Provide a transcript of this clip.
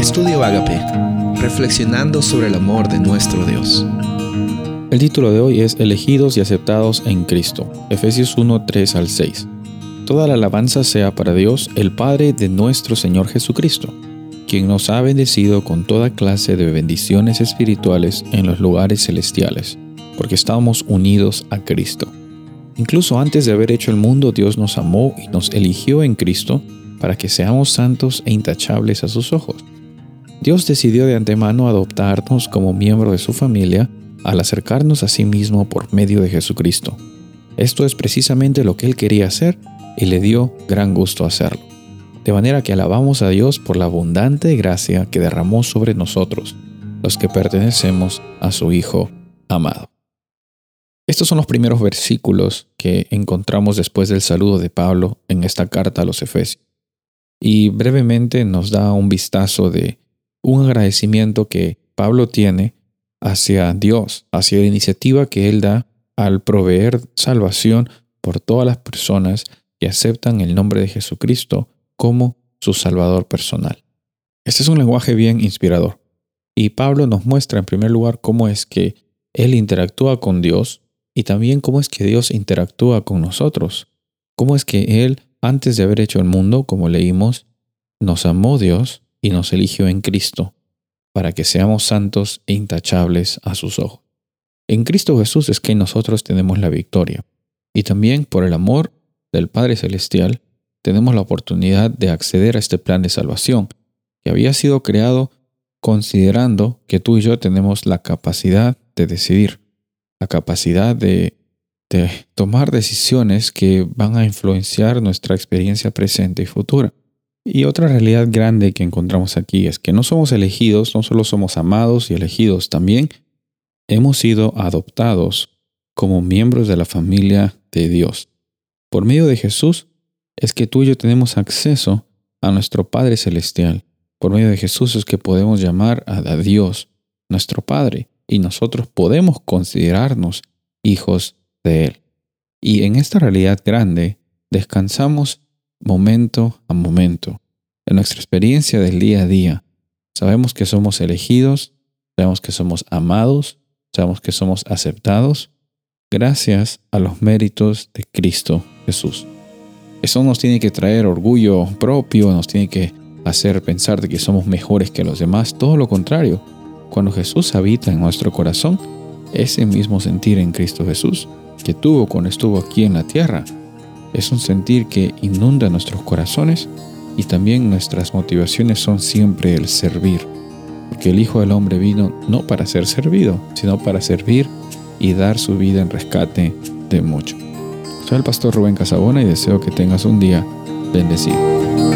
Estudio Agape, reflexionando sobre el amor de nuestro Dios. El título de hoy es Elegidos y aceptados en Cristo, Efesios 1, 3 al 6. Toda la alabanza sea para Dios, el Padre de nuestro Señor Jesucristo, quien nos ha bendecido con toda clase de bendiciones espirituales en los lugares celestiales, porque estamos unidos a Cristo. Incluso antes de haber hecho el mundo, Dios nos amó y nos eligió en Cristo para que seamos santos e intachables a sus ojos. Dios decidió de antemano adoptarnos como miembro de su familia al acercarnos a sí mismo por medio de Jesucristo. Esto es precisamente lo que Él quería hacer y le dio gran gusto hacerlo. De manera que alabamos a Dios por la abundante gracia que derramó sobre nosotros, los que pertenecemos a su Hijo amado. Estos son los primeros versículos que encontramos después del saludo de Pablo en esta carta a los Efesios. Y brevemente nos da un vistazo de un agradecimiento que Pablo tiene hacia Dios, hacia la iniciativa que Él da al proveer salvación por todas las personas que aceptan el nombre de Jesucristo como su Salvador personal. Este es un lenguaje bien inspirador. Y Pablo nos muestra en primer lugar cómo es que Él interactúa con Dios y también cómo es que Dios interactúa con nosotros. Cómo es que Él, antes de haber hecho el mundo, como leímos, nos amó Dios y nos eligió en Cristo, para que seamos santos e intachables a sus ojos. En Cristo Jesús es que nosotros tenemos la victoria, y también por el amor del Padre Celestial tenemos la oportunidad de acceder a este plan de salvación, que había sido creado considerando que tú y yo tenemos la capacidad de decidir, la capacidad de, tomar decisiones que van a influenciar nuestra experiencia presente y futura. Y otra realidad grande que encontramos aquí es que no somos elegidos, no solo somos amados y elegidos, también hemos sido adoptados como miembros de la familia de Dios. Por medio de Jesús es que tú y yo tenemos acceso a nuestro Padre Celestial. Por medio de Jesús es que podemos llamar a Dios nuestro Padre y nosotros podemos considerarnos hijos de Él. Y en esta realidad grande descansamos momento a momento. En nuestra experiencia del día a día, sabemos que somos elegidos, sabemos que somos amados, sabemos que somos aceptados gracias a los méritos de Cristo Jesús. Eso nos tiene que traer orgullo propio, nos tiene que hacer pensar de que somos mejores que los demás, todo lo contrario. Cuando Jesús habita en nuestro corazón, ese mismo sentir en Cristo Jesús que tuvo cuando estuvo aquí en la tierra, es un sentir que inunda nuestros corazones y también nuestras motivaciones son siempre el servir, porque el Hijo del Hombre vino no para ser servido, sino para servir y dar su vida en rescate de mucho. Soy el pastor Rubén Casabona y deseo que tengas un día bendecido.